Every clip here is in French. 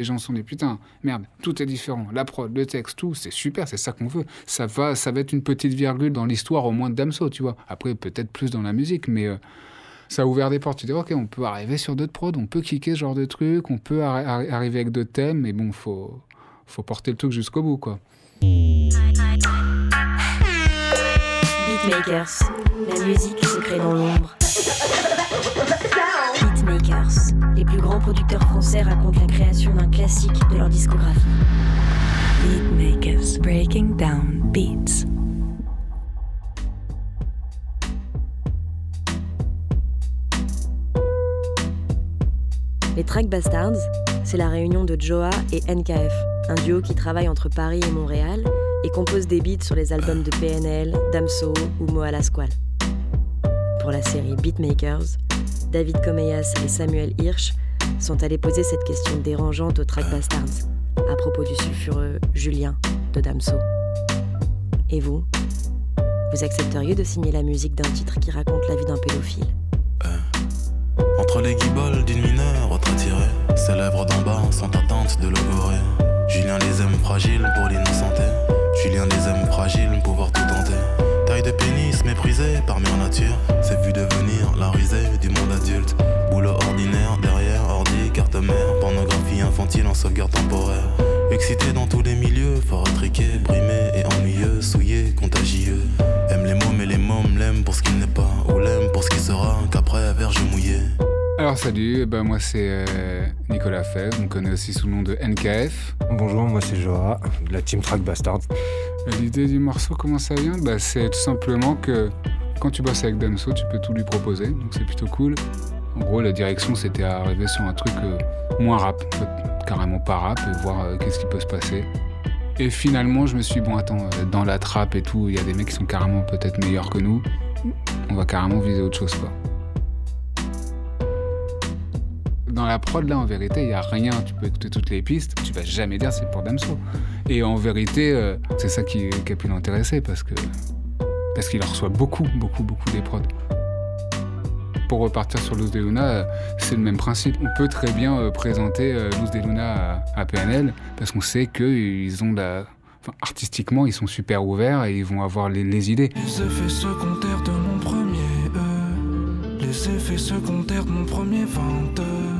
Les gens sont des putain, merde, tout est différent. La prod, le texte, tout, c'est super, c'est ça qu'on veut. Ça va, ça va être une petite virgule dans l'histoire au moins de Damso, tu vois. Après, peut-être plus dans la musique, mais euh, ça a ouvert des portes. Tu dis, ok, on peut arriver sur d'autres prods, on peut kicker ce genre de trucs, on peut arriver avec d'autres thèmes, mais bon, faut, faut porter le truc jusqu'au bout, quoi. Beatmakers, la musique se crée dans l'ombre. Beatmakers, les plus grands producteurs français racontent la création d'un classique de leur discographie. Beatmakers, breaking down beats. Les Track Bastards, c'est la réunion de Joa et NKF, un duo qui travaille entre Paris et Montréal et compose des beats sur les albums de PNL, Damso ou Moa Lasquale. Pour la série Beatmakers, David Comeyas et Samuel Hirsch sont allés poser cette question dérangeante aux Track Bastards à propos du sulfureux Julien de Damso. Et vous Vous accepteriez de signer la musique d'un titre qui raconte la vie d'un pédophile? Euh, Entre les guibolles d'une mineure retratirée, ses lèvres d'en bas sont attentes de logorer. Julien les aime fragiles pour l'innocenté. Julien les aime fragiles, pouvoir tout tenter. Taille de pénis méprisée par mère nature. C'est vu devenir la risée du monde adulte. Boulot ordinaire, derrière, ordi, carte mère. Pornographie infantile en sauvegarde temporaire. Excité dans tous les milieux, fort attriqué, brimé et ennuyeux, souillé, contagieux. Aime les mômes et les mômes l'aiment pour ce qu'il n'est pas, ou l'aime pour ce qu'il sera, qu'après verge mouillé. Alors salut, ben moi c'est euh, Nicolas Fèvre, on me connaît aussi sous le nom de NKF. Bonjour, moi c'est Joa, de la Team Track Bastard. L'idée du morceau, comment ça vient? Bah, C'est tout simplement que quand tu bosses avec Damso, tu peux tout lui proposer, donc c'est plutôt cool. En gros, la direction c'était arriver sur un truc euh, moins rap, carrément pas rap, et voir euh, qu'est-ce qui peut se passer. Et finalement, je me suis dit, bon, attends, dans la trappe et tout, il y a des mecs qui sont carrément peut-être meilleurs que nous, on va carrément viser autre chose, quoi dans la prod, là, en vérité, il n'y a rien. Tu peux écouter toutes les pistes, tu vas jamais dire c'est pour Damso. Et en vérité, euh, c'est ça qui, a pu l'intéresser parce que parce qu'il reçoit beaucoup, beaucoup, beaucoup des prods. Pour repartir sur Luz de Luna, euh, c'est le même principe. On peut très bien euh, présenter Luz de Luna à, PNL parce qu'on sait qu'ils ont la. Artistiquement, ils sont super ouverts et ils vont avoir les, idées. Les effets secondaires de mon premier. Les effets secondaires de mon premier 22.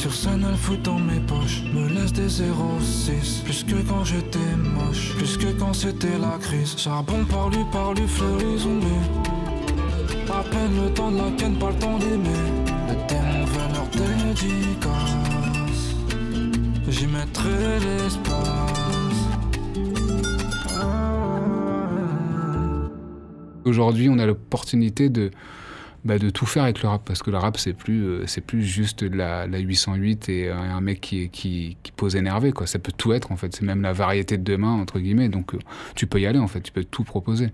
Sur scène, elle fout dans mes poches, me laisse des 06. Plus que quand j'étais moche, plus que quand c'était la crise. Charbon par lui, par lui, fleuris. À peine le temps de la ken, pas le temps d'aimer. Le démon veut leur dédicace. J'y mettrai l'espace. Aujourd'hui, on a l'opportunité de bah, de tout faire avec le rap parce que le rap c'est plus euh, c'est plus juste la, la 808 et un mec qui, qui, pose énervé quoi. Ça peut tout être en fait. C'est même la variété de demain entre guillemets. Donc euh, tu peux y aller en fait. Tu peux tout proposer.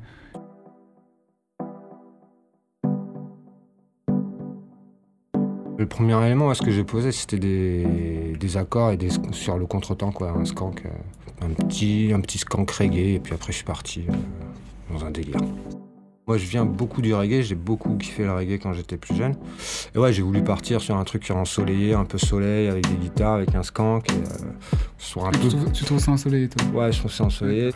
Le premier élément, ce que j'ai posé, c'était des, des, accords et des, sur le contretemps, quoi, un skank, euh, un petit, un petit skank reggae, et puis après je suis parti dans un délire. Moi, je viens beaucoup du reggae, j'ai beaucoup kiffé le reggae quand j'étais plus jeune. Et ouais, j'ai voulu partir sur un truc ensoleillé, un peu soleil, avec des guitares, avec un skank. Et, euh, un tu, peu... trouves, tu, trouves, ça ensoleillé, toi? Ouais, je trouve ça ensoleillé.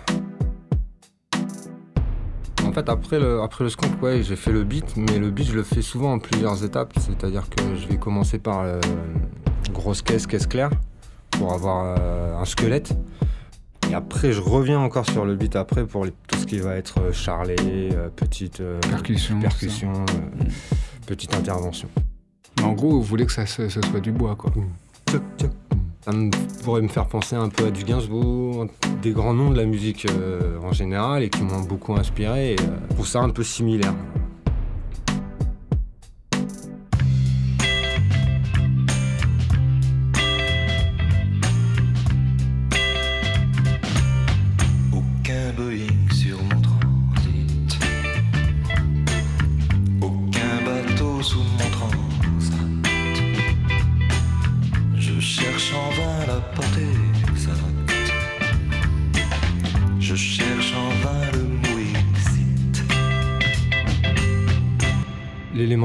En fait, après le, après le skank, ouais, j'ai fait le beat, mais le beat, je le fais souvent en plusieurs étapes. C'est-à-dire que je vais commencer par euh, grosse caisse, caisse claire, pour avoir euh, un squelette. Et après, je reviens encore sur le beat après pour tout ce qui va être euh, charlé, euh, petite euh, percussion, percussion petite intervention. en gros, vous voulez que ça, soit du bois, quoi. Ça pourrait me faire penser un peu à du Gainsbourg, des grands noms de la musique en général et qui m'ont beaucoup inspiré. Et, je trouve ça un peu similaire.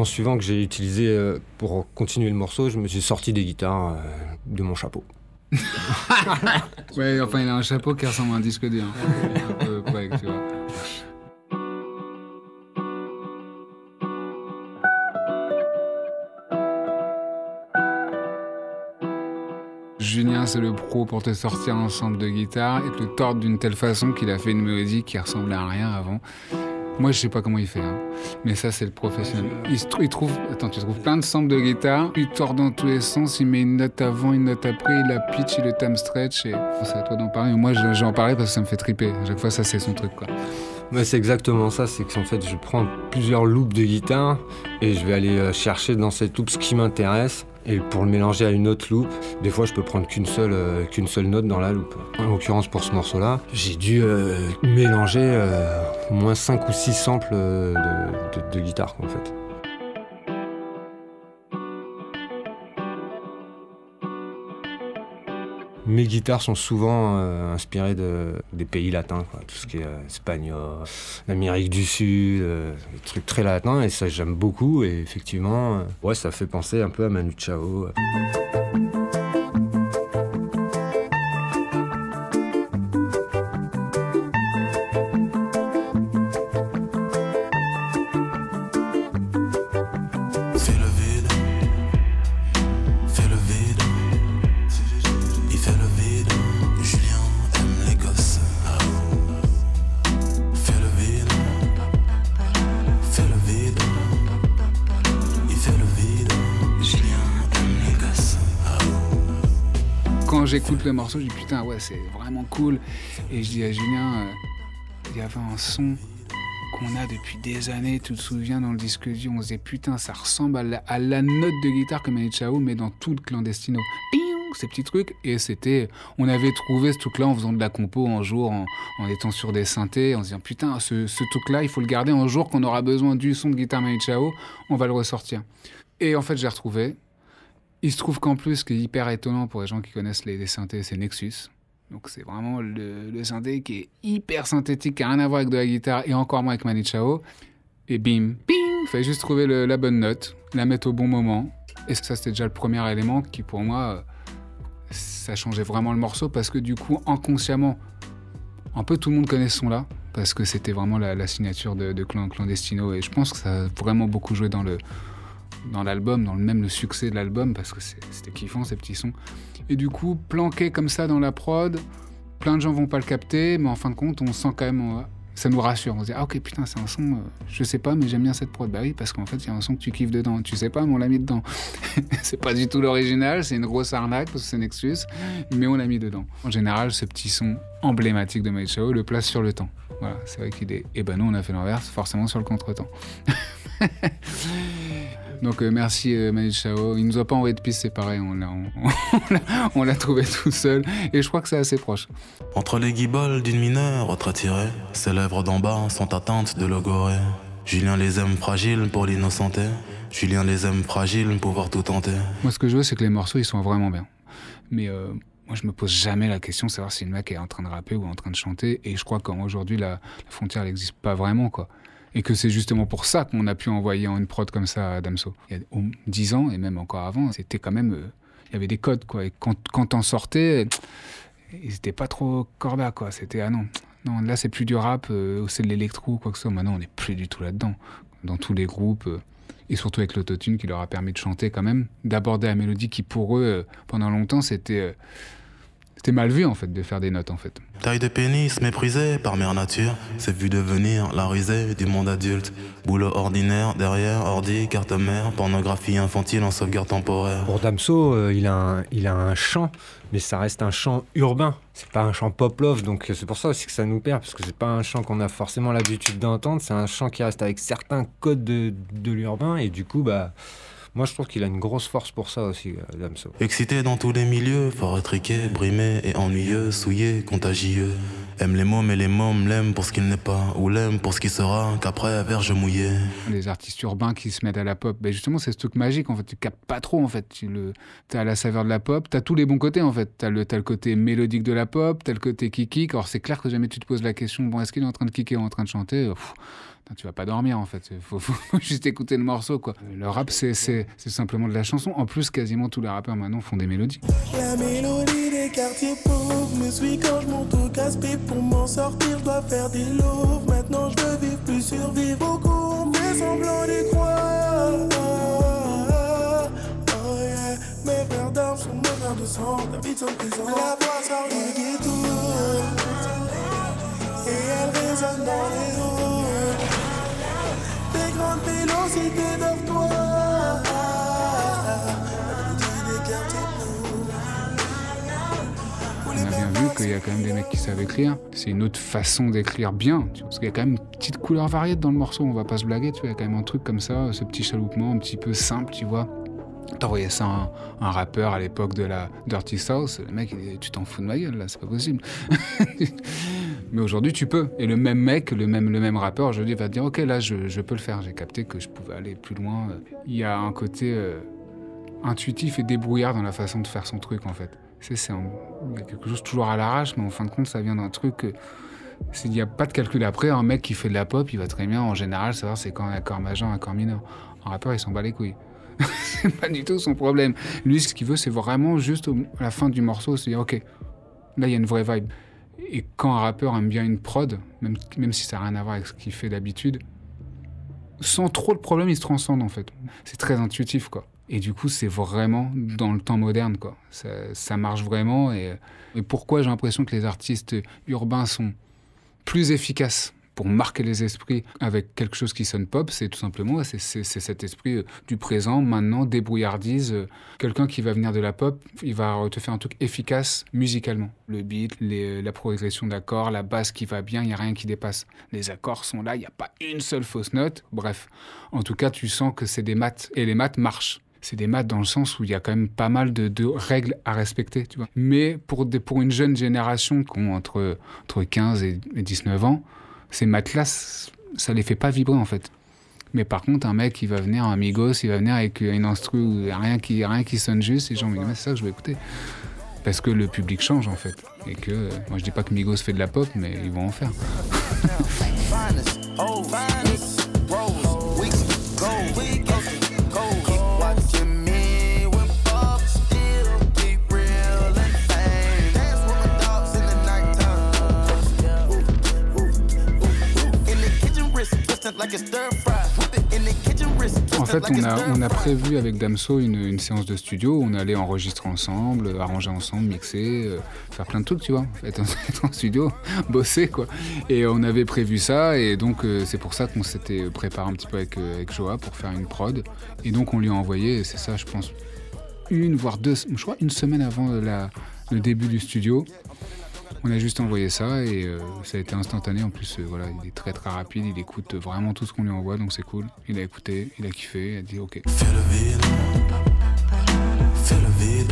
Suivant que j'ai utilisé euh, pour continuer le morceau, je me suis sorti des guitares euh, de mon chapeau. ouais, enfin, il a un chapeau qui ressemble à un disque dur. un peu quoi, tu vois. Julien, c'est le pro pour te sortir un sample de guitare et te le tordre d'une telle façon qu'il a fait une mélodie qui ressemblait à rien avant. Moi, je sais pas comment il fait, hein. mais ça, c'est le professionnel. Il, trouve, attends, tu trouves plein de samples de guitare, il tord dans tous les sens, il met une note avant, une note après, il la pitch, il le time stretch, et c'est à toi d'en parler. Moi, j'en parlais parce que ça me fait triper. À chaque fois, ça, c'est son truc, quoi. Ouais, c'est exactement ça, c'est qu'en fait, je prends plusieurs loops de guitare et je vais aller euh, chercher dans cette loop ce qui m'intéresse. Et pour le mélanger à une autre loop, des fois je peux prendre qu'une seule, euh, seule note dans la loop. En l'occurrence pour ce morceau-là, j'ai dû euh, mélanger euh, au moins 5 ou 6 samples de, de guitare en fait. Mes guitares sont souvent euh, inspirées de, des pays latins, quoi. tout ce qui est euh, espagnol, l'Amérique du Sud, euh, des trucs très latins, et ça j'aime beaucoup, et effectivement, ouais, ça fait penser un peu à Manu Chao. J'écoute le morceau, je dis putain, ouais, c'est vraiment cool. Et je dis à Julien, euh, il y avait un son qu'on a depuis des années, tu te souviens, dans le disque dur, on se disait putain, ça ressemble à la, note de guitare que Manu Chao, mais dans tout le clandestino. ces petits trucs. Et c'était, on avait trouvé ce truc-là en faisant de la compo un jour, en, étant sur des synthés, en se disant putain, ce, ce truc-là, il faut le garder un jour qu'on aura besoin du son de guitare Manu Chao, on va le ressortir. Et en fait, j'ai retrouvé. Il se trouve qu'en plus, ce qui est hyper étonnant pour les gens qui connaissent les, synthés, c'est Nexus. Donc c'est vraiment le, synthé qui est hyper synthétique, qui n'a rien à voir avec de la guitare et encore moins avec Mani Chao. Et bim, bing, fallait juste trouver la bonne note, la mettre au bon moment. Et ça, c'était déjà le premier élément qui, pour moi, ça changeait vraiment le morceau parce que du coup, inconsciemment, un peu tout le monde connaît ce son-là parce que c'était vraiment la, signature de, de Clandestino et je pense que ça a vraiment beaucoup joué dans le, dans l'album, dans même le succès de l'album, parce que c'était kiffant ces petits sons. Et du coup, planqué comme ça dans la prod, plein de gens vont pas le capter, mais en fin de compte, on sent quand même. Euh, ça nous rassure. On se dit, ah ok, putain, c'est un son, euh, je sais pas, mais j'aime bien cette prod. Bah oui, parce qu'en fait, il y a un son que tu kiffes dedans. Tu sais pas, mais on l'a mis dedans. c'est pas du tout l'original, c'est une grosse arnaque parce que c'est Nexus, mais on l'a mis dedans. En général, ce petit son emblématique de Made Show le place sur le temps. Voilà, c'est vrai qu'il est. Et eh ben nous, on a fait l'inverse, forcément sur le contretemps. Donc euh, merci euh, Manu Chao. Il nous a pas envoyé de piste, c'est pareil, on l'a trouvé tout seul et je crois que c'est assez proche. Entre les guibolles d'une mineure retratirée, ses lèvres d'en bas sont atteintes de logorée. Julien les aime fragiles pour l'innocenté. Julien les aime fragiles pour pouvoir tout tenter. Moi ce que je veux c'est que les morceaux ils sont vraiment bien. Mais euh, moi, je me pose jamais la question de savoir si le mec est en train de rapper ou en train de chanter. Et je crois qu'aujourd'hui, la, la frontière n'existe pas vraiment, quoi et que c'est justement pour ça qu'on a pu envoyer en une prod comme ça à Damso. Il y a 10 ans et même encore avant, c'était quand même. Euh, il y avait des codes, quoi. Et quand, quand t'en sortais, ils étaient pas trop corda, quoi. C'était ah non, non, là c'est plus du rap, euh, c'est de l'électro, quoi que ce soit. Maintenant, on n'est plus du tout là-dedans. Dans tous les groupes. Euh, et surtout avec l'autotune qui leur a permis de chanter quand même, d'aborder la mélodie qui pour eux, pendant longtemps, c'était c'était mal vu en fait de faire des notes en fait. Taille de pénis méprisée par mère nature, c'est vu devenir la risée du monde adulte. Boulot ordinaire derrière, ordi, carte mère, pornographie infantile en sauvegarde temporaire. Pour Damso, euh, il, a un, il a un chant, mais ça reste un chant urbain. C'est pas un chant pop-love, donc c'est pour ça aussi que ça nous perd, parce que c'est pas un chant qu'on a forcément l'habitude d'entendre, c'est un chant qui reste avec certains codes de, de l'urbain, et du coup, bah moi, je trouve qu'il a une grosse force pour ça aussi, euh, Damso. Excité dans tous les milieux, fort étriqué, brimé et ennuyeux, souillé, contagieux. Aime les mômes et les mômes l'aiment pour ce qu'il n'est pas, ou l'aime pour ce qu'il sera, qu'après verge mouillé. Les artistes urbains qui se mettent à la pop, ben justement, c'est ce truc magique, en fait. Tu captes pas trop, en fait. Tu le... as la saveur de la pop, tu as tous les bons côtés, en fait. Tu as, le... le côté mélodique de la pop, tu as le côté kiki. Alors, c'est clair que jamais tu te poses la question, bon, est-ce qu'il est en train de kicker ou en train de chanter? Tu vas pas dormir en fait. Faut, faut, juste écouter le morceau quoi. Le rap c'est, simplement de la chanson. En plus, quasiment tous les rappeurs maintenant font des mélodies. La mélodie des quartiers pauvres me suit quand je monte au casse Pour m'en sortir, je dois faire des louvres. Maintenant, je veux vivre plus survivre au cours. Mes semblants d'y croire. Oh yeah. Mes frères d'armes sont mes frères de sang. Ta vie de prison. La voix sort du ghetto. Et elle résonne dans les On a bien vu qu'il y a quand même des mecs qui savent écrire. C'est une autre façon d'écrire bien. parce qu'il y a quand même une petite couleur variée dans le morceau, on va pas se blaguer. Tu vois, il y a quand même un truc comme ça, ce petit chaloupement un petit peu simple, tu vois. T'envoyais ça à un, rappeur à l'époque de la Dirty South, le mec, tu t'en fous de ma gueule là, c'est pas possible. Mais aujourd'hui, tu peux. Et le même mec, le même, le même rappeur, aujourd'hui, va te dire Ok, là, je, je peux le faire. J'ai capté que je pouvais aller plus loin. Il y a un côté euh, intuitif et débrouillard dans la façon de faire son truc, en fait. C'est, quelque chose toujours à l'arrache, mais en fin de compte, ça vient d'un truc. Euh, s'il n'y a pas de calcul après, un mec qui fait de la pop, il va très bien, en général, savoir c'est quand un accord majeur, un accord mineur. Un rappeur, il s'en bat les couilles. c'est pas du tout son problème. Lui, ce qu'il veut, c'est vraiment juste à la fin du morceau, se dire Ok, là, il y a une vraie vibe. Et quand un rappeur aime bien une prod, même, si ça n'a rien à voir avec ce qu'il fait d'habitude, sans trop de problèmes, il se transcende en fait. C'est très intuitif quoi. Et du coup, c'est vraiment dans le temps moderne quoi. Ça, marche vraiment. Et pourquoi j'ai l'impression que les artistes urbains sont plus efficaces pour marquer les esprits avec quelque chose qui sonne pop, c'est tout simplement c'est cet esprit euh, du présent, maintenant, débrouillardise. Euh, quelqu'un qui va venir de la pop, il va te faire un truc efficace musicalement. Le beat, la progression d'accords, la basse qui va bien, il n'y a rien qui dépasse. Les accords sont là, il n'y a pas une seule fausse note. Bref, en tout cas, tu sens que c'est des maths et les maths marchent c'est des maths dans le sens où il y a quand même pas mal de, règles à respecter, tu vois. Mais pour, pour une jeune génération qui ont entre, entre 15 et 19 ans, ces matelas, ça les fait pas vibrer en fait. Mais par contre, un mec qui va venir, un amigos, il va venir avec une instru où rien qui, rien qui sonne juste, et gens me c'est ça que je vais écouter. Parce que le public change en fait. Et que, moi je dis pas que Migos fait de la pop, mais ils vont en faire. En fait, on a, on a prévu avec Damso une, une, séance de studio. On allait enregistrer ensemble, arranger ensemble, mixer, euh, faire plein de trucs, tu vois. Être en, studio, bosser, quoi. Et on avait prévu ça, et donc euh, c'est pour ça qu'on s'était préparé un petit peu avec, euh, avec Joa pour faire une prod. Et donc on lui a envoyé, c'est ça, je pense, une voire deux, je crois, une semaine avant la, le début du studio. On a juste envoyé ça et euh, ça a été instantané. En plus, euh, voilà, il est très très rapide, il écoute vraiment tout ce qu'on lui envoie, donc c'est cool. Il a écouté, il a kiffé, il a dit ok. Fais le vide, fais le vide,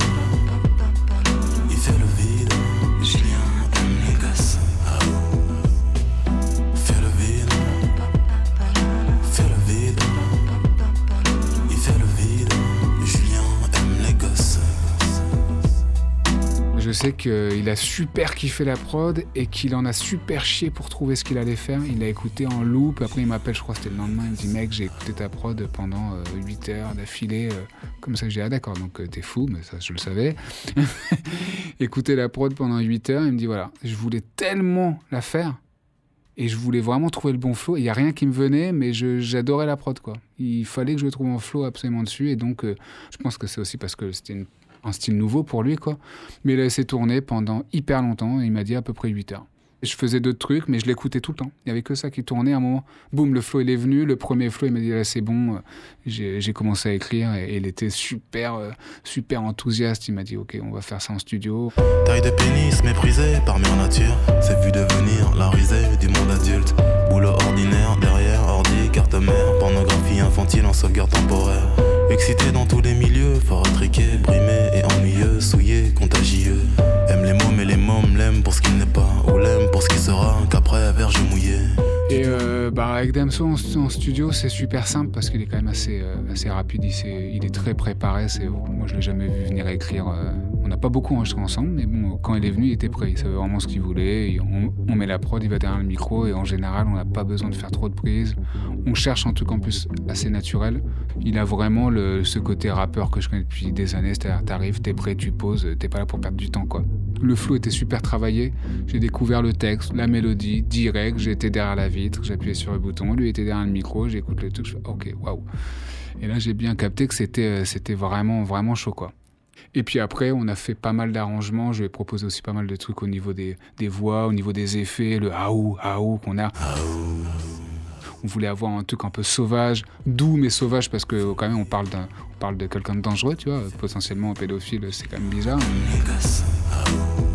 Je sais qu'il a super kiffé la prod et qu'il en a super chié pour trouver ce qu'il allait faire. Il a écouté en loop. Après, il m'appelle, je crois que c'était le lendemain. Il me dit Mec, j'ai écouté ta prod pendant 8 euh, heures d'affilée. Euh, comme ça, j'ai Ah, d'accord, donc euh, t'es fou, mais ça, je le savais. Écouter la prod pendant 8 heures. Il me dit Voilà, je voulais tellement la faire. Et je voulais vraiment trouver le bon flow. Il n'y a rien qui me venait, mais j'adorais la prod. quoi. Il fallait que je trouve un flow absolument dessus. Et donc, je pense que c'est aussi parce que c'était une un style nouveau pour lui, quoi. Mais il a laissé tourner pendant hyper longtemps et il m'a dit à peu près 8 heures. Je faisais d'autres trucs, mais je l'écoutais tout le temps. Il n'y avait que ça qui tournait. À un moment, boum, le flow, il est venu. Le premier flow, il m'a dit, là, c'est bon. J'ai commencé à écrire et, il était super, euh, super enthousiaste. Il m'a dit, OK, on va faire ça en studio. Taille de pénis méprisée par mère nature. C'est vu devenir la risée du monde adulte. Boulot ordinaire, derrière, ordi, carte mère. Pornographie infantile en sauvegarde temporaire. Excité dans tous les milieux, fort intriqué, brimé avec Damso en, studio, c'est super simple parce qu'il est quand même assez, euh, assez rapide. Il, est très préparé. Moi, je l'ai jamais vu venir écrire. Euh, on n'a pas beaucoup enregistré ensemble, mais bon, quand il est venu, il était prêt. Il savait vraiment ce qu'il voulait. On, met la prod, il va derrière le micro et en général, on n'a pas besoin de faire trop de prises. On cherche un truc en plus assez naturel. Il a vraiment ce côté rappeur que je connais depuis des années. C'est-à-dire, t'arrives, t'es prêt, tu poses, t'es pas là pour perdre du temps, quoi. Le flow était super travaillé. J'ai découvert le texte, la mélodie, direct. J'étais derrière la vitre, j'appuyais sur le bouton. Lui était derrière le micro, j'écoute le truc, je OK, waouh. Et là, j'ai bien capté que c'était, euh, c'était vraiment, vraiment chaud, quoi. Et puis après, on a fait pas mal d'arrangements. Je vais proposer aussi pas mal de trucs au niveau des, des voix, au niveau des effets, le aou, aou qu'on a. On voulait avoir un truc un peu sauvage, doux mais sauvage parce que quand même on parle, de quelqu'un de dangereux, tu vois. Potentiellement un pédophile, c'est quand même bizarre. Euh,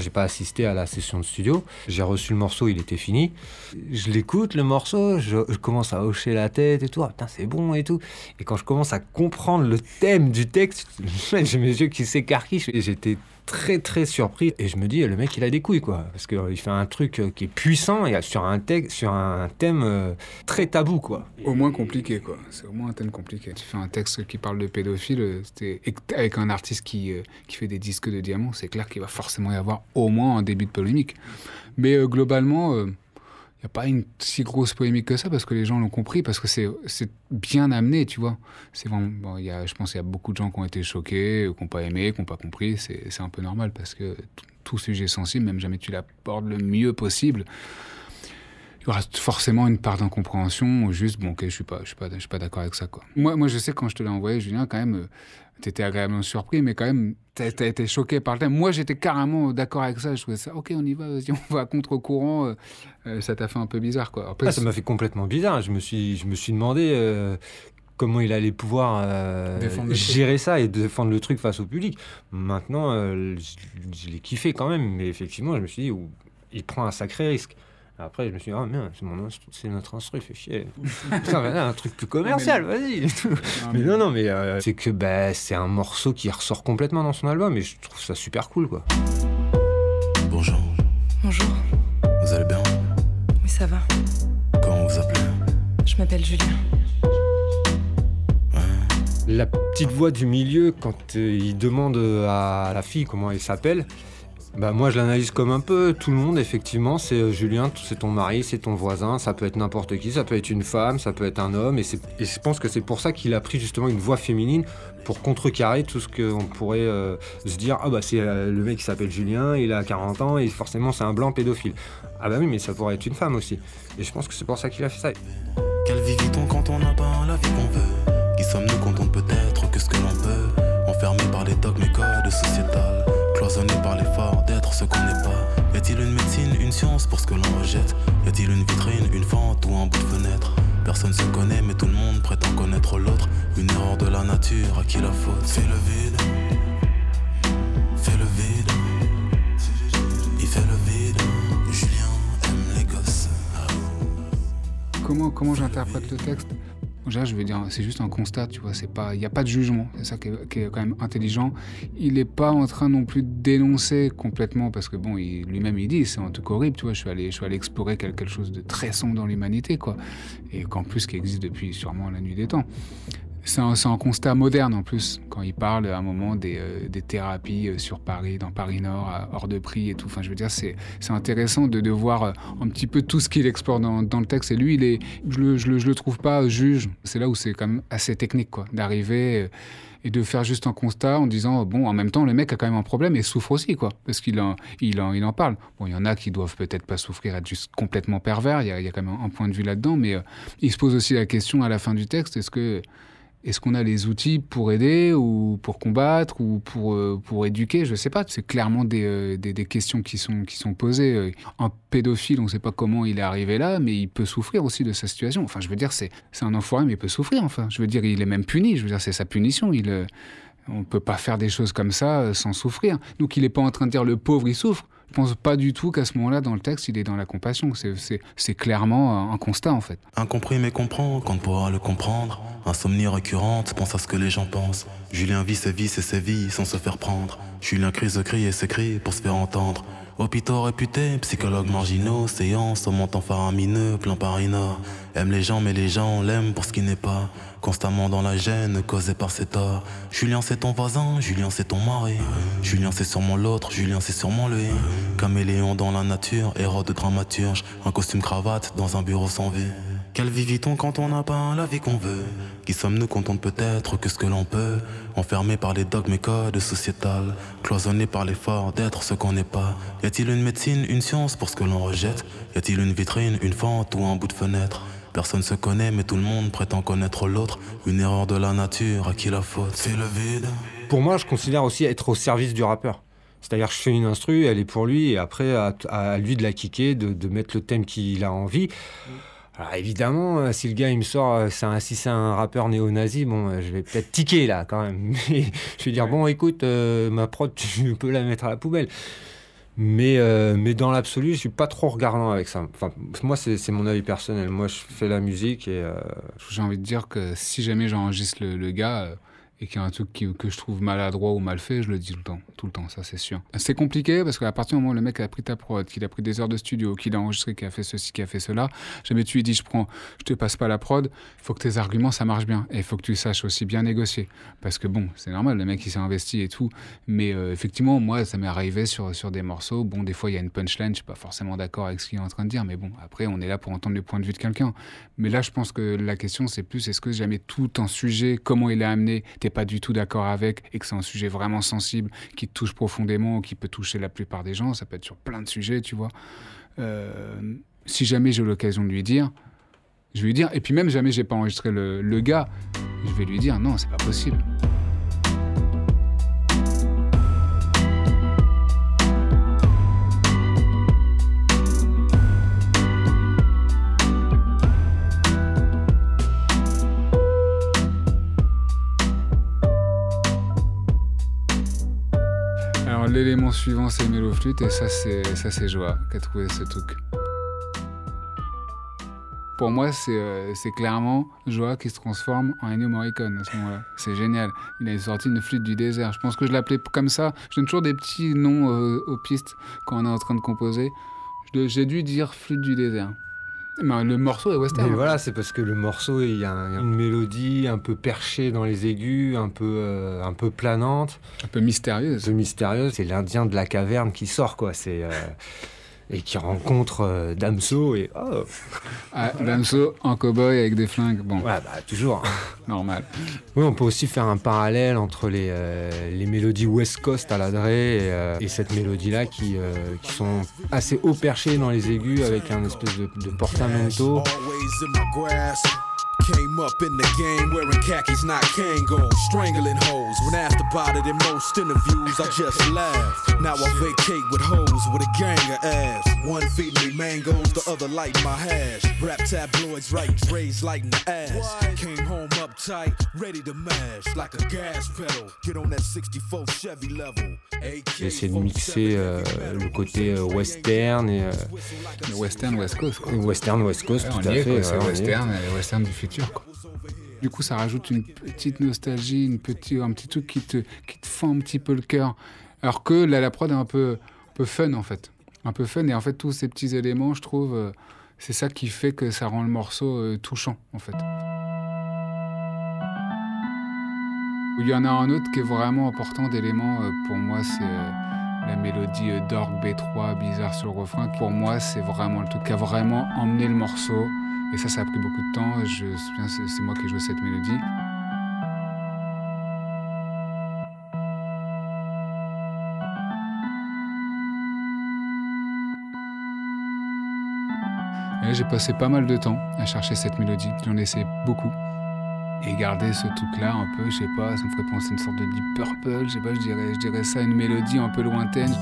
j'ai pas assisté à la session de studio. J'ai reçu le morceau, il était fini. Je l'écoute, le morceau, je, commence à hocher la tête et tout. Ah, putain, c'est bon et tout. Et quand je commence à comprendre le thème du texte, j'ai mes yeux qui s'écarquillent. J'étais très très surpris. Et je me dis le mec il a des couilles quoi. Parce qu'il fait un truc euh, qui est puissant et sur un texte sur un thème euh, très tabou quoi. Au moins compliqué quoi. C'est au moins un thème compliqué. Tu fais un texte qui parle de pédophile euh, avec un artiste qui, qui fait des disques de diamants c'est clair qu'il va forcément y avoir au moins un début de polémique. Mais globalement n'y a pas une si grosse polémique que ça parce que les gens l'ont compris, parce que c'est bien amené, tu vois. C'est bon, y a, je pense qu'il y a beaucoup de gens qui ont été choqués, qui n'ont pas aimé, qui n'ont pas compris. C'est un peu normal parce que tout sujet sensible, même jamais tu l'apportes le mieux possible, il y aura forcément une part d'incompréhension ou juste, bon, ok, je suis pas, je suis pas, je suis pas d'accord avec ça, quoi. Moi, moi, je sais quand je te l'ai envoyé, Julien, quand même, euh, tu étais agréablement surpris, mais quand même, tu as, été choqué par le thème. Moi, j'étais carrément d'accord avec ça. Je trouvais ça, ok, on y va, vas-y, on va à contre-courant. Euh, euh, ça t'a fait un peu bizarre, quoi. Après, ah, ça m'a fait complètement bizarre. Je me suis, je me suis demandé comment il allait pouvoir gérer ça et défendre le truc face au public. Maintenant, je, je l'ai kiffé quand même, mais effectivement, je me suis dit, il prend un sacré risque. Après, je me suis dit, ah merde, c'est, notre instru, fait chier. un truc plus commercial, vas-y. mais non, non, mais euh, c'est que bah, c'est un morceau qui ressort complètement dans son album et je trouve ça super cool, quoi. Bonjour. Bonjour. Vous allez bien? Oui, ça va. Comment vous appelez? Je m'appelle Julien. La petite voix du milieu, quand euh, il demande à la fille comment elle s'appelle, bah moi je l'analyse comme un peu tout le monde effectivement, c'est euh, Julien, c'est ton mari, c'est ton voisin, ça peut être n'importe qui, ça peut être une femme, ça peut être un homme. Et, et je pense que c'est pour ça qu'il a pris justement une voix féminine pour contrecarrer tout ce qu'on pourrait euh, se dire ah bah c'est euh, le mec qui s'appelle Julien, il a 40 ans et forcément c'est un blanc pédophile. Ah bah oui mais ça pourrait être une femme aussi. Et je pense que c'est pour ça qu'il a fait ça. Quelle vie vit-on quand on n'a pas la vie qu'on veut? Qui sommes-nous quand peut être que ce que l'on peut? Enfermé par les dogmes et codes sociétals cloisonné par l'effort d'être ce qu'on n'est pas. Y a-t-il une médecine, une science pour ce que l'on rejette? Y a-t-il une vitrine, une fente ou un bout de fenêtre? Personne se connaît, mais tout le monde prétend connaître l'autre. Une erreur de la nature, à qui la faute? Fais le vide. Fais le vide. Il fait le vide. Julien aime les gosses. Comment, comment j'interprète le texte? Je veux dire, c'est juste un constat, tu vois. C'est pas, il n'y a pas de jugement. C'est ça qui est, quand même intelligent. Il n'est pas en train non plus de dénoncer complètement parce que bon, lui-même il dit, c'est un truc horrible, tu vois. Je suis allé, je suis allé explorer quelque chose de très sombre dans l'humanité, quoi. Et qu'en plus qui existe depuis sûrement la nuit des temps. C'est un, constat moderne en plus, quand il parle à un moment des, euh, thérapies euh, sur Paris, dans Paris Nord, hors de prix et tout. Enfin, je veux dire, c'est intéressant de, voir euh, un petit peu tout ce qu'il explore dans, le texte. Et lui, il est, je le, le, trouve pas juge. C'est là où c'est quand même assez technique, quoi, d'arriver et de faire juste un constat en disant bon en même temps le mec a quand même un problème et souffre aussi quoi parce qu'il en, il en, parle bon il y en a qui doivent peut-être pas souffrir être juste complètement pervers il y a quand même un point de vue là-dedans mais il se pose aussi la question à la fin du texte est-ce que est-ce qu'on a les outils pour aider ou pour combattre ou pour, euh, pour éduquer? Je ne sais pas. C'est clairement des, euh, des, des, questions qui sont, qui sont posées. Un pédophile, on ne sait pas comment il est arrivé là, mais il peut souffrir aussi de sa situation. Enfin, je veux dire, c'est un enfoiré, mais il peut souffrir. Enfin, je veux dire, il est même puni. Je veux dire, c'est sa punition. Il, euh, On peut pas faire des choses comme ça euh, sans souffrir. Donc il est pas en train de dire le pauvre il souffre. Je pense pas du tout qu'à ce moment-là, dans le texte, il est dans la compassion. C'est- clairement un constat, en fait. Incompris mais comprend quand pourra le comprendre. Insomnie récurrente, pense à ce que les gens pensent. Julien vit ses vies et ses vies sans se faire prendre. Julien crise, crie et s'écrie pour se faire entendre. Hôpitaux réputés, psychologues marginaux, séances au montant faramineux, plein Paris Nord. Aime les gens mais les gens l'aiment pour ce qui n'est pas. Constamment dans la gêne causée par ses torts. Julien c'est ton voisin, Julien c'est ton mari. Julien c'est sûrement l'autre, Julien c'est sûrement lui. Caméléon dans la nature, héros de dramaturge. Un costume cravate dans un bureau sans vie. Quelle vie vit-on quand on n'a pas la vie qu'on veut? Qui sommes-nous quand on ne peut être que ce que l'on peut? Enfermés par les dogmes et codes sociétals Cloisonnés par l'effort d'être ce qu'on n'est pas Y a-t-il une médecine, une science pour ce que l'on rejette? Y a-t-il une vitrine, une fente ou un bout de fenêtre? Personne se connaît mais tout le monde prétend connaître l'autre Une erreur de la nature, à qui la faute C'est le vide Pour moi, je considère aussi être au service du rappeur. C'est-à-dire, je fais une instru, elle est pour lui, et après, à, à lui de la kicker, de, de mettre le thème qu'il a envie. Alors évidemment, euh, si le gars il me sort, euh, c'est un, si c'est un rappeur néo-nazi, bon, euh, je vais peut-être tiquer là quand même. Mais je vais dire bon, écoute, euh, ma prod, tu peux la mettre à la poubelle. Mais, euh, mais dans l'absolu, je suis pas trop regardant avec ça. Enfin, moi, c'est c'est mon avis personnel. Moi, je fais la musique et euh, J'ai envie de dire que si jamais j'enregistre le, le gars euh, et qu'il y a un truc que je trouve maladroit ou mal fait, je le dis tout le temps. Tout le temps, ça c'est sûr. C'est compliqué parce qu'à partir du moment où le mec a pris ta prod, qu'il a pris des heures de studio, qu'il a enregistré, qu'il a fait ceci, qu'il a fait cela, jamais tu lui dis je prends, je te passe pas la prod, il faut que tes arguments ça marche bien. Et il faut que tu saches aussi bien négocier. Parce que bon, c'est normal, le mec il s'est investi et tout. Mais euh, effectivement, moi ça m'est arrivé sur, sur des morceaux. Bon, des fois il y a une punchline, je suis pas forcément d'accord avec ce qu'il est en train de dire. Mais bon, après on est là pour entendre le point de vue de quelqu'un. Mais là, je pense que la question, c'est plus est-ce que jamais tout un sujet, comment il est amené, pas du tout d'accord avec, et que c'est un sujet vraiment sensible, qui touche profondément, qui peut toucher la plupart des gens, ça peut être sur plein de sujets, tu vois. Euh, si jamais j'ai l'occasion de lui dire, je vais lui dire, et puis même jamais j'ai pas enregistré le, le gars, je vais lui dire non, c'est pas possible. L'élément suivant c'est Méloflûte et ça c'est ça c'est Joa qui a trouvé ce truc. Pour moi c'est euh, clairement Joa qui se transforme en Ennio Morricone à ce moment-là. C'est génial. Il a sorti une flûte du désert. Je pense que je l'appelais comme ça. Je donne toujours des petits noms euh, aux pistes quand on est en train de composer. J'ai dû dire flûte du désert. Mais le morceau est western. Mais hein. voilà, c'est parce que le morceau, il y a un- une mélodie un peu perchée dans les aigus, un peu, euh, un peu planante, Un peu mystérieuse. un peu mystérieuse. C'est l'Indien de la caverne qui sort, quoi. C'est euh, et qui rencontre euh, Damso et oh, Ah, Damso en cow-boy avec des flingues. Bon, ouais, bah toujours. normal. Oui, on peut aussi faire un parallèle entre les, euh, les mélodies West Coast à la Dre et, euh, et cette mélodie-là qui, euh, qui sont assez haut perchées dans les aigus avec un espèce de, de portamento. Always in my grasp. Came up in the game wearing khakis, not Kangol. Strangling hoes. When asked about it in most interviews, I just laugh. Now I vacate with hoes with a gang of ass. One feeding me mangoes, the other light my hash. Rap tabloids right? Dre's lighting the ass. Came home uptight, ready to mash like a gas pedal. Get on that 64 Chevy level. J'ai essayé de mixer euh, le côté euh, western et euh, western West Coast. Quoi. western West Coast, Ouais, tout on à y est, fait. quoi, ouais, c'est on y est. euh, western du futur. Du coup, ça rajoute une petite nostalgie, une petite, un petit truc qui te, qui te fend un petit peu le cœur. Alors que là, la prod est un peu, un peu fun, en fait. Un peu fun. Et en fait, tous ces petits éléments, je trouve, euh, c'est ça qui fait que ça rend le morceau euh, touchant, en fait. Il y en a un autre qui est vraiment important d'élément euh, pour moi, c'est la mélodie d'orgue B3 bizarre sur le refrain. Pour moi, c'est vraiment le truc qui a vraiment emmené le morceau. Et ça, ça a pris beaucoup de temps. Je c'est moi qui ai joué cette mélodie. J'ai passé pas mal de temps à chercher cette mélodie. J'en ai essayé beaucoup. Et garder ce truc-là un peu, je sais pas, ça me ferait penser à une sorte de Deep Purple, je sais pas, je dirais, je dirais ça, une mélodie un peu lointaine.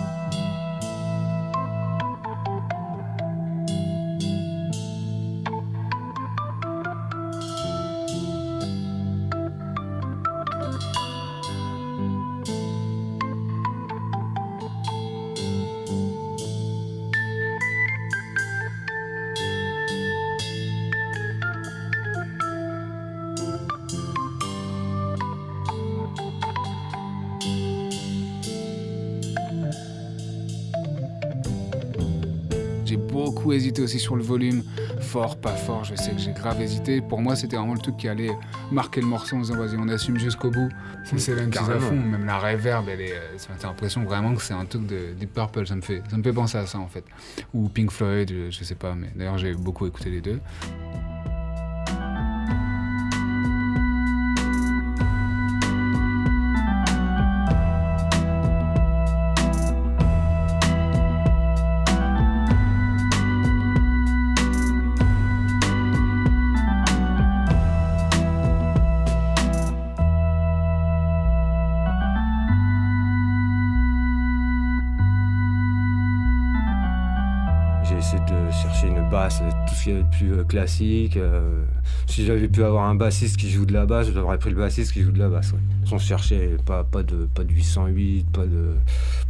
Sur le volume. Fort, pas fort, je sais que j'ai grave hésité. Pour moi, c'était vraiment le truc qui allait marquer le morceau en disant vas-y, on assume jusqu'au bout. C'est c'est à fond, même la reverb, elle est. euh, T'as l'impression vraiment que c'est un truc de Deep Purple, ça me, fait, ça me fait penser à ça en fait. Ou Pink Floyd, je, je sais pas, mais d'ailleurs j'ai beaucoup écouté les deux. Plus euh, classique. euh, si j'avais pu avoir un bassiste qui joue de la basse, j'aurais pris le bassiste qui joue de la basse. Ouais. On cherchait pas, pas, de, pas de 808, pas de,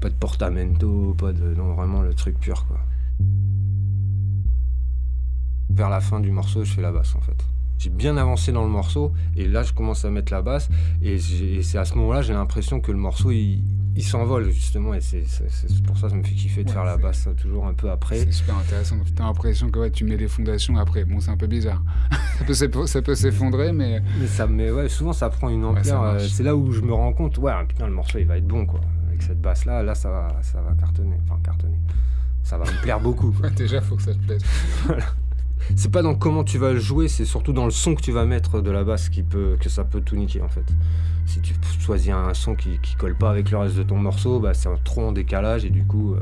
pas de portamento, pas de. Non, vraiment le truc pur. Vers la fin du morceau, je fais la basse en fait. J'ai bien avancé dans le morceau et là je commence à mettre la basse et, c'est à ce moment-là j'ai l'impression que le morceau il, il s'envole justement et c'est pour ça que ça me fait kiffer de Ouais, faire la basse toujours un peu après. C'est super intéressant. T'as l'impression que ouais, tu mets les fondations après. Bon, c'est un peu bizarre. ça peut s'effondrer, mais Mais, ça, mais ouais, souvent ça prend une ampleur. euh, c'est là où je me rends compte, ouais, putain, le morceau il va être bon quoi. Avec cette basse là, là ça va, ça va cartonner. Enfin, cartonner. Ça va me plaire beaucoup. quoi. déjà, faut que ça te plaise. C'est pas dans comment tu vas le jouer, c'est surtout dans le son que tu vas mettre de la basse qui peut, que ça peut tout niquer en fait. Si tu choisis un son qui, qui colle pas avec le reste de ton morceau, bah, c'est trop en décalage et du coup, euh,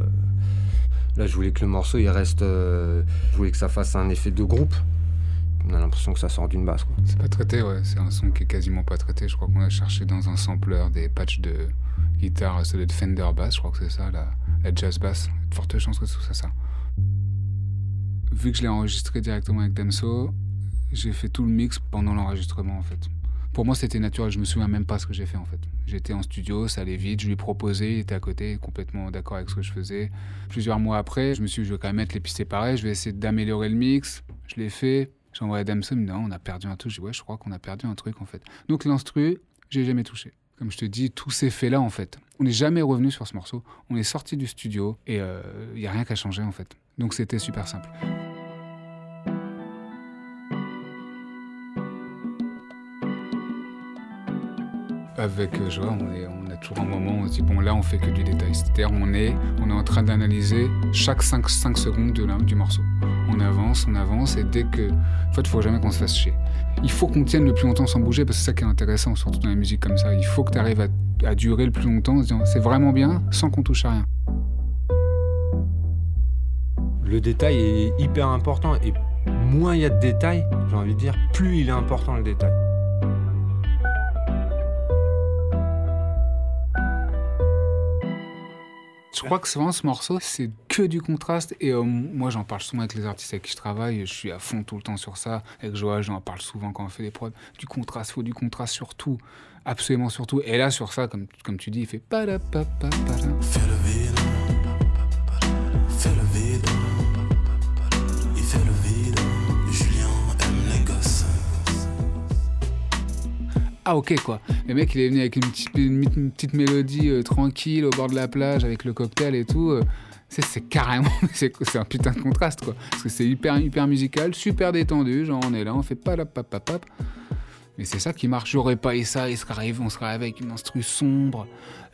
là je voulais que le morceau il reste. euh, je voulais que ça fasse un effet de groupe. On a l'impression que ça sort d'une basse. C'est pas traité, ouais. C'est un son qui est quasiment pas traité. Je crois qu'on a cherché dans un sampler des patchs de guitare, c'est le Fender Bass, je crois que c'est ça, la, la jazz bass. De fortes chances que ce soit ça. Vu que je l'ai enregistré directement avec Damso, j'ai fait tout le mix pendant l'enregistrement en fait. Pour moi, c'était naturel. Je me souviens même pas ce que j'ai fait en fait. J'étais en studio, ça allait vite. Je lui ai proposé, il était à côté, complètement d'accord avec ce que je faisais. Plusieurs mois après, je me suis dit, je vais quand même mettre les pistes séparées. Je vais essayer d'améliorer le mix. Je l'ai fait. J'ai envoyé à Damso, il me dit, non, on a perdu un truc. Je dis, ouais, je crois qu'on a perdu un truc en fait. Donc l'instru, j'ai jamais touché. Comme je te dis, tout s'est fait là en fait. On n'est jamais revenu sur ce morceau. On est sorti du studio et il n'y a rien qu'à changer en fait. Donc c'était super simple. Avec euh, Joa, on, est- on toujours un moment on se dit bon là on fait que du détail. C'est-à-dire on est, on est en train d'analyser chaque 5, 5 secondes de du morceau. On avance, on avance et dès que... En fait, il faut jamais qu'on se fasse chier. Il faut qu'on tienne le plus longtemps sans bouger parce que c'est ça qui est intéressant, surtout dans la musique comme ça. Il faut que tu arrives à, à durer le plus longtemps en se disant c'est vraiment bien sans qu'on touche à rien. Le détail est hyper important et moins il y a de détails, j'ai envie de dire, plus il est important le détail. Je crois que souvent ce morceau, c'est que du contraste. Et euh, moi, j'en parle souvent avec les artistes avec qui je travaille. Je suis à fond tout le temps sur ça. Avec Joël, j'en parle souvent quand on fait des prods. Du contraste, faut du contraste sur tout. Absolument sur tout. Et là, sur ça, comme, comme tu dis, il fait Ah ok quoi. Le mec il est venu avec une petite, mélodie euh, tranquille au bord de la plage avec le cocktail et tout. euh, c'est, carrément, c'est, un putain de contraste quoi. Parce que c'est hyper hyper musical, super détendu, genre on est là, on fait pas la pap pap pap. Mais c'est ça qui marche. J'aurais pas eu ça, il serait arrivé, on serait avec une instru sombre,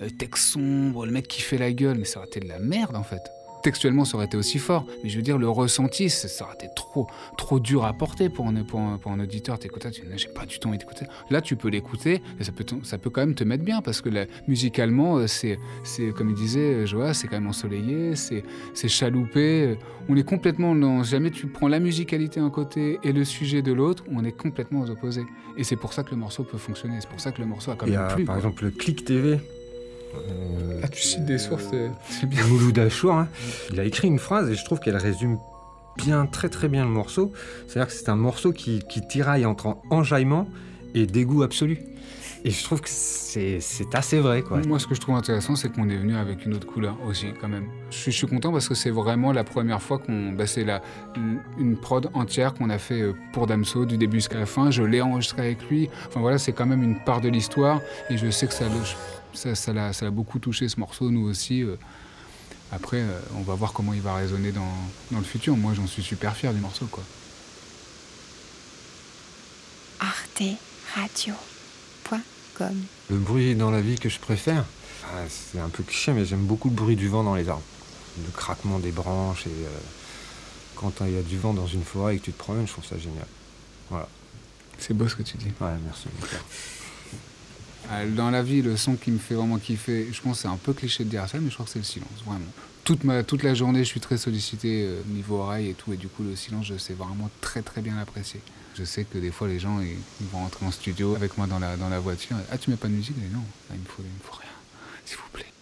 euh, texte sombre, le mec qui fait la gueule, mais ça aurait été de la merde en fait. Textuellement, ça aurait été aussi fort, mais je veux dire, le ressenti, ça aurait été trop, trop dur à porter pour un, pour un, pour un auditeur. T'écoutes, tu dis, j'ai pas du tout envie d'écouter. Là, tu peux l'écouter, et ça peut, ça peut quand même te mettre bien, parce que là, musicalement, euh, c'est, c'est, comme il disait, euh, Joa, c'est quand même ensoleillé, c'est, c'est chaloupé. On est complètement dans. Jamais tu prends la musicalité d'un côté et le sujet de l'autre, on est complètement aux opposés. Et c'est pour ça que le morceau peut fonctionner, c'est pour ça que le morceau a quand même a plu. par quoi. exemple le Click TV. Euh, Ah, tu cites des sources, c'est bien. Mouloud Achour, hein, il a écrit une phrase et je trouve qu'elle résume bien, très très bien le morceau. C'est-à-dire que c'est un morceau qui, qui tiraille entre enjaillement et dégoût absolu. Et je trouve que c'est assez vrai, quoi. Moi, ce que je trouve intéressant, c'est qu'on est venu avec une autre couleur aussi, quand même. Je suis, je suis content parce que c'est vraiment la première fois qu'on. Bah, c'est une prod entière qu'on a fait euh, pour Damso, du début jusqu'à la fin. Je l'ai enregistré avec lui. Enfin voilà, c'est quand même une part de l'histoire. Et je sais que ça l'a ça, ça l'a- ça l'a beaucoup touché, ce morceau, nous aussi. euh. Après, euh, on va voir comment il va résonner dans, dans le futur. Moi, j'en suis super fier du morceau, quoi. arteradio.com Le bruit dans la vie que je préfère, ah, c'est un peu cliché, mais j'aime beaucoup le bruit du vent dans les arbres. Le craquement des branches et euh, quand il y a du vent dans une forêt et que tu te promènes, je trouve ça génial. Voilà. C'est beau ce que tu dis. Ouais, merci. Euh, Dans la vie, le son qui me fait vraiment kiffer, je pense que c'est un peu cliché de dire ça, mais je crois que c'est le silence, vraiment. Toute, la journée, je suis très sollicité euh, niveau oreille et tout, et du coup, le silence, je sais vraiment très très bien l'apprécier. Je sais que des fois, les gens, ils, vont rentrer en studio avec moi dans la, dans la voiture. Ah, tu mets pas de musique? Non, il me faut rien, s'il vous plaît.